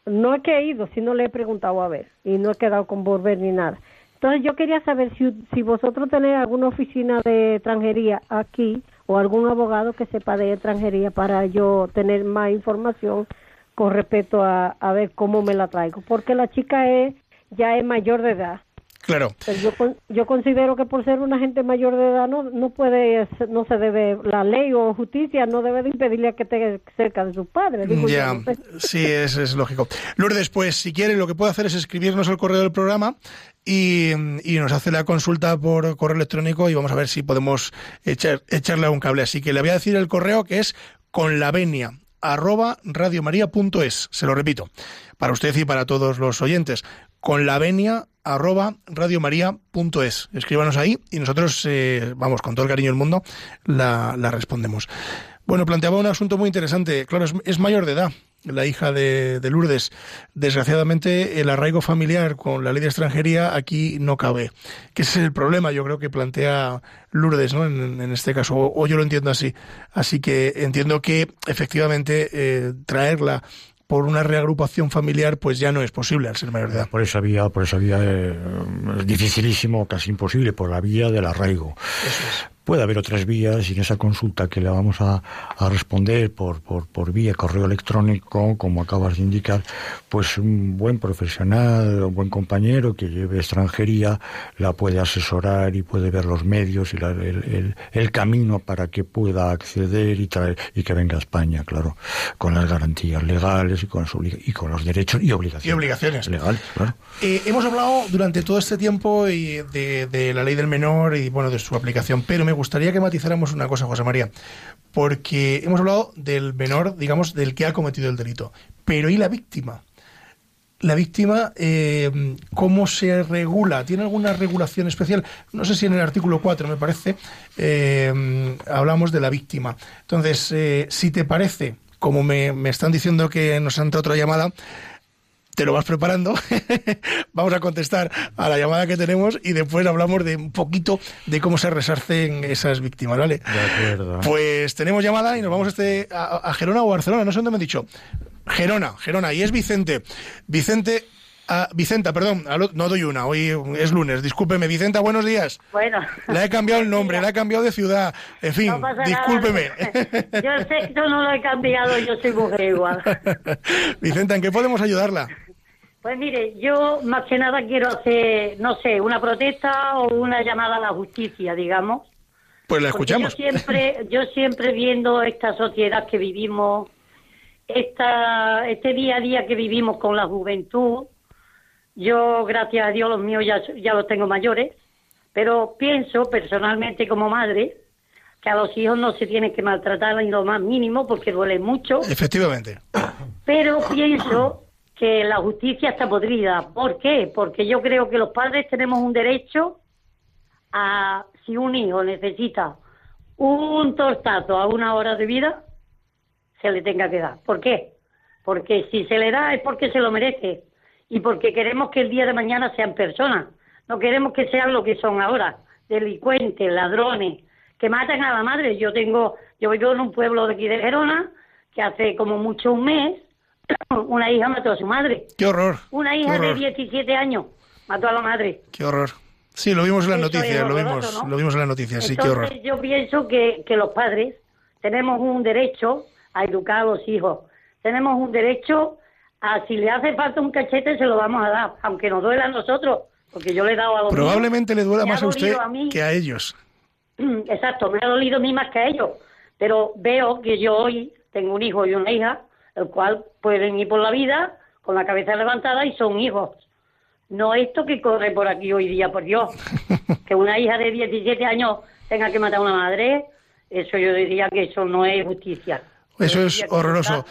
No es que he ido, sino le he preguntado a ver y no he quedado con volver ni nada. Entonces yo quería saber si, si vosotros tenéis alguna oficina de extranjería aquí o algún abogado que sepa de extranjería para yo tener más información con respecto a, a ver cómo me la traigo. Porque la chica es ya es mayor de edad. Claro. Pues Yo, yo considero que por ser una gente mayor de edad no, no puede, no se debe, la ley o justicia no debe de impedirle a que esté cerca de sus padres. yo, Ya, sí, es, es lógico. Lourdes, pues si quiere, lo que puede hacer es escribirnos al correo del programa y, y nos hace la consulta por correo electrónico y vamos a ver si podemos echar, echarle un cable. Así que le voy a decir el correo que es con la venia arroba radiomaria.es. Se lo repito, para usted y para todos los oyentes. Con la venia arroba radiomaria.es. Escríbanos ahí y nosotros, eh, vamos, con todo el cariño del mundo, la, respondemos. Bueno, planteaba un asunto muy interesante. Claro, es, mayor de edad la hija de, de Lourdes. Desgraciadamente, el arraigo familiar con la ley de extranjería aquí no cabe. Que es el problema, yo creo que plantea Lourdes, ¿no? En, este caso, o, o yo lo entiendo así. Así que entiendo que efectivamente eh, traerla por una reagrupación familiar, pues ya no es posible al ser mayor de edad. Por esa vía, por esa vía eh, es dificilísimo, casi imposible, por la vía del arraigo. Puede haber otras vías y en esa consulta que le vamos a, a responder por, por, por vía correo electrónico, como acabas de indicar, pues un buen profesional, un buen compañero que lleve extranjería la puede asesorar y puede ver los medios y la- el, el- el camino para que pueda acceder y traer y que venga a España, claro, con las garantías legales y con, su, y con los derechos y obligaciones. Y obligaciones. Legales, claro. Eh, hemos hablado durante todo este tiempo y de, de la ley del menor y bueno de su aplicación, pero me gustaría que matizáramos una cosa, José María, porque hemos hablado del menor, digamos, del que ha cometido el delito, pero ¿y la víctima? La víctima, eh, ¿cómo se regula? ¿Tiene alguna regulación especial? No sé si en el artículo 4, me parece, eh, hablamos de la víctima. Entonces, eh, si te parece, como me, me están diciendo que nos han entrado otra llamada, te lo vas preparando. Vamos a contestar a la llamada que tenemos y después hablamos de un poquito de cómo se resarcen esas víctimas, ¿vale? De acuerdo. Pues tenemos llamada y nos vamos este, a, a Gerona o Barcelona, no sé dónde me han dicho. Gerona, Gerona, y es Vicente. Vicente, ah, Vicenta, perdón, no doy una, hoy es lunes, discúlpeme. Vicenta, buenos días. Bueno. Le he cambiado el nombre, le he cambiado de ciudad, en fin, No discúlpeme. nada. Yo sé, yo no lo he cambiado, yo soy mujer igual. Vicenta, ¿en qué podemos ayudarla? Pues mire, yo más que nada quiero hacer, no sé, una protesta o una llamada a la justicia, digamos. Pues la Porque escuchamos. Yo siempre, yo siempre viendo esta sociedad que vivimos, esta, este día a día que vivimos con la juventud, yo, gracias a Dios, los míos ya, ya los tengo mayores, pero pienso personalmente como madre que a los hijos no se tiene que maltratar en lo más mínimo porque duele mucho, Efectivamente. pero pienso que la justicia está podrida. ¿Por qué? Porque yo creo que los padres tenemos un derecho a, si un hijo necesita un tortazo a una hora de vida, se le tenga que dar. ¿Por qué? Porque si se le da es porque se lo merece y porque queremos que el día de mañana sean personas. No queremos que sean lo que son ahora, delincuentes, ladrones, que matan a la madre. Yo tengo, yo vivo en un pueblo de aquí de Gerona que hace como mucho un mes una hija mató a su madre. Qué horror. Una hija de horror, 17 años mató a la madre. Qué horror. Sí, lo vimos en las Eso noticias, lo vimos, ¿no? lo vimos en las noticias, sí, qué horror. Yo pienso que, que los padres tenemos un derecho a educar a los hijos. Tenemos un derecho a si le hace falta un cachete se lo vamos a dar, aunque nos duela a nosotros, porque yo le he dado a los míos. Probablemente le duela Me más a usted a que a ellos. Exacto, me ha dolido a mí más que a ellos. Pero veo que yo hoy tengo un hijo y una hija, el cual pueden ir por la vida con la cabeza levantada y son hijos. No esto que corre por aquí hoy día, por Dios. que una hija de 17 años tenga que matar a una madre, eso yo diría que eso no es justicia. Eso es horroroso.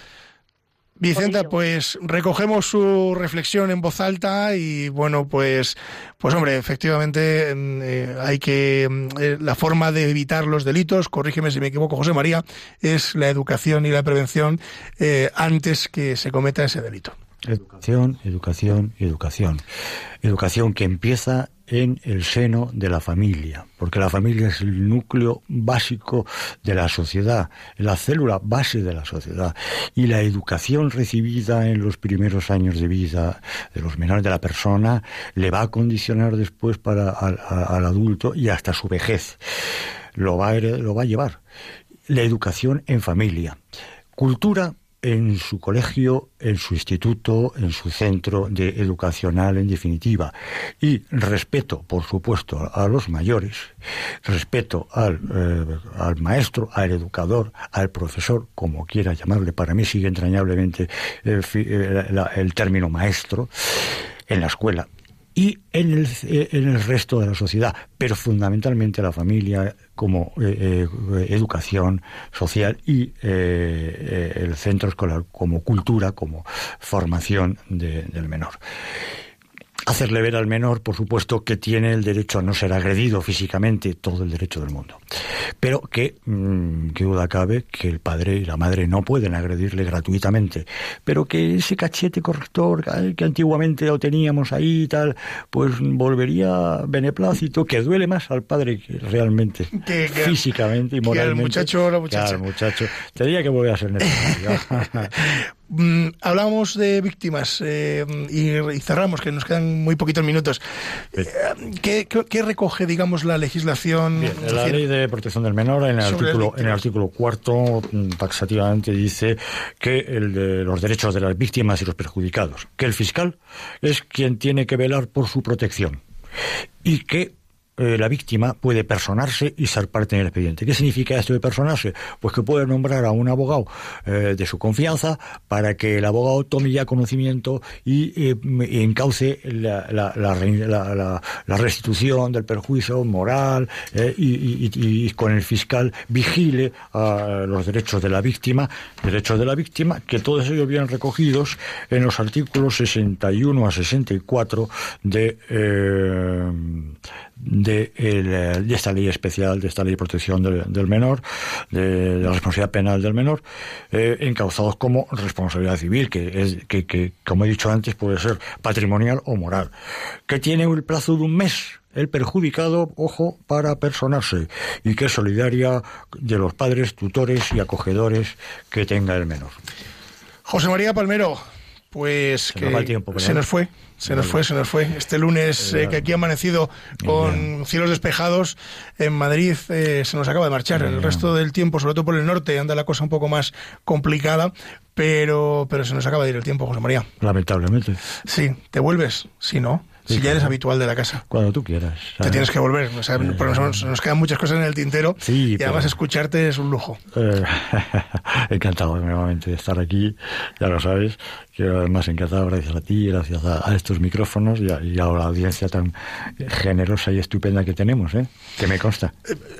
Vicenta, pues recogemos su reflexión en voz alta y bueno, pues, pues hombre, efectivamente mm, eh, hay que mm, eh, la forma de evitar los delitos, corrígeme si me equivoco, José María, es la educación y la prevención eh, antes que se cometa ese delito. Educación, educación, educación. Educación que empieza en el seno de la familia, porque la familia es el núcleo básico de la sociedad, la célula base de la sociedad. Y la educación recibida en los primeros años de vida de los menores de la persona le va a condicionar después para al, al adulto y hasta su vejez. Lo va, a, lo va a llevar. La educación en familia. Cultura en su colegio, en su instituto, en su centro de educacional en definitiva. Y respeto, por supuesto, a los mayores, respeto al, eh, al maestro, al educador, al profesor, como quiera llamarle, para mí sigue entrañablemente el, el, el término maestro en la escuela y en el, en el, resto de la sociedad, pero fundamentalmente la familia como eh, eh, educación social y eh, el centro escolar como cultura, como formación de, del menor hacerle ver al menor, por supuesto, que tiene el derecho a no ser agredido físicamente, todo el derecho del mundo. Pero que, mmm, que duda cabe, que el padre y la madre no pueden agredirle gratuitamente. Pero que ese cachete corrector que antiguamente lo teníamos ahí y tal, pues volvería beneplácito, que duele más al padre que realmente, que, que, físicamente y moralmente. Que al muchacho o la muchacha. Que al muchacho. Tendría que volver a ser necesario. Mm, hablamos de víctimas eh, y, y, cerramos, que nos quedan muy poquitos minutos. Eh, ¿Qué, qué, qué recoge, digamos, la legislación? Bien, la ley de protección del menor, en el, artículo, en el artículo cuarto, taxativamente dice que el de los derechos de las víctimas y los perjudicados, que el fiscal es quien tiene que velar por su protección y que eh, la víctima puede personarse y ser parte en el expediente. ¿Qué significa esto de personarse? Pues que puede nombrar a un abogado eh, de su confianza para que el abogado tome ya conocimiento y, eh, encauce la, la, la, la, restitución del perjuicio moral y, y, y, con el fiscal vigile a los derechos de la víctima, derechos de la víctima, que todos ellos vienen recogidos en los artículos 61 a 64 de de, el, de, esta ley especial, de esta ley de protección del, menor, de, de, la responsabilidad penal del menor, eh, encauzados como responsabilidad civil, que, es, que, que, como he dicho antes, puede ser patrimonial o moral, que tiene el plazo de un mes el perjudicado, ojo, para personarse y que es solidaria de los padres, tutores y acogedores que tenga el menor. José María Palmero, pues se que nos, tiempo, se nos fue. Se nos fue, se nos fue. Este lunes eh, que aquí ha amanecido con cielos despejados en Madrid eh, se nos acaba de marchar. El resto del tiempo, sobre todo por el norte, anda la cosa un poco más complicada, pero, pero se nos acaba de ir el tiempo, José María. Lamentablemente. Sí, ¿te vuelves? Sí, ¿no? Si ya eres habitual de la casa. Cuando tú quieras. ¿sabes? Te tienes que volver. O sea, eh, nos, nos, quedan muchas cosas en el tintero sí, y además escucharte es un lujo. Eh, encantado nuevamente de estar aquí, ya lo sabes. Que además encantado gracias a ti, gracias a, estos micrófonos y a, la audiencia tan generosa y estupenda que tenemos, ¿eh? que me consta.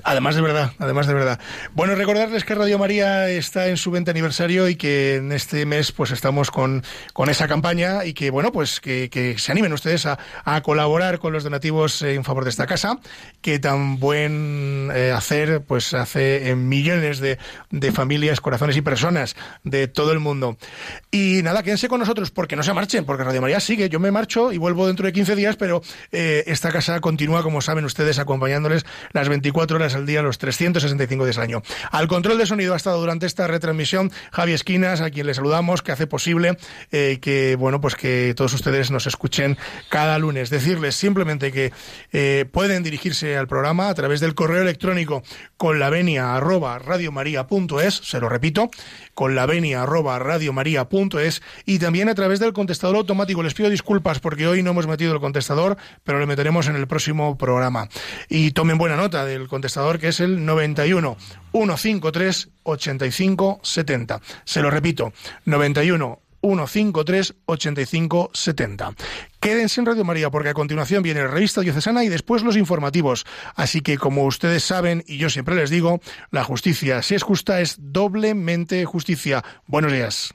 Además de verdad, además de verdad. Bueno, recordarles que Radio María está en su 20 aniversario y que en este mes pues estamos con, con esa campaña y que bueno, pues que, que se animen ustedes a, a colaborar con los donativos en favor de esta casa, que tan buen eh, hacer pues hace en millones de, de, familias, corazones y personas de todo el mundo. Y nada, quédense con nosotros porque no se marchen, porque Radio María sigue. Yo me marcho y vuelvo dentro de 15 días, pero eh, esta casa continúa, como saben ustedes, acompañándoles las 24 horas al día, los 365 días al año. Al control de sonido ha estado durante esta retransmisión Javi Esquinas, a quien le saludamos, que hace posible eh, que, bueno, pues que todos ustedes nos escuchen cada lunes. Decirles simplemente que eh, pueden dirigirse al programa a través del correo electrónico con la venia arroba radiomaria.es, se lo repito, con la venia arroba radiomaria.es y también a través del contestador automático. Les pido disculpas porque hoy no hemos metido el contestador, pero lo meteremos en el próximo programa. Y tomen buena nota del contestador que es el 91 153 85 70. Se lo repito, 91 153 85 70. Quédense en Radio María porque a continuación viene la revista diocesana y después los informativos. Así que como ustedes saben y yo siempre les digo, la justicia, si es justa, es doblemente justicia. Buenos días.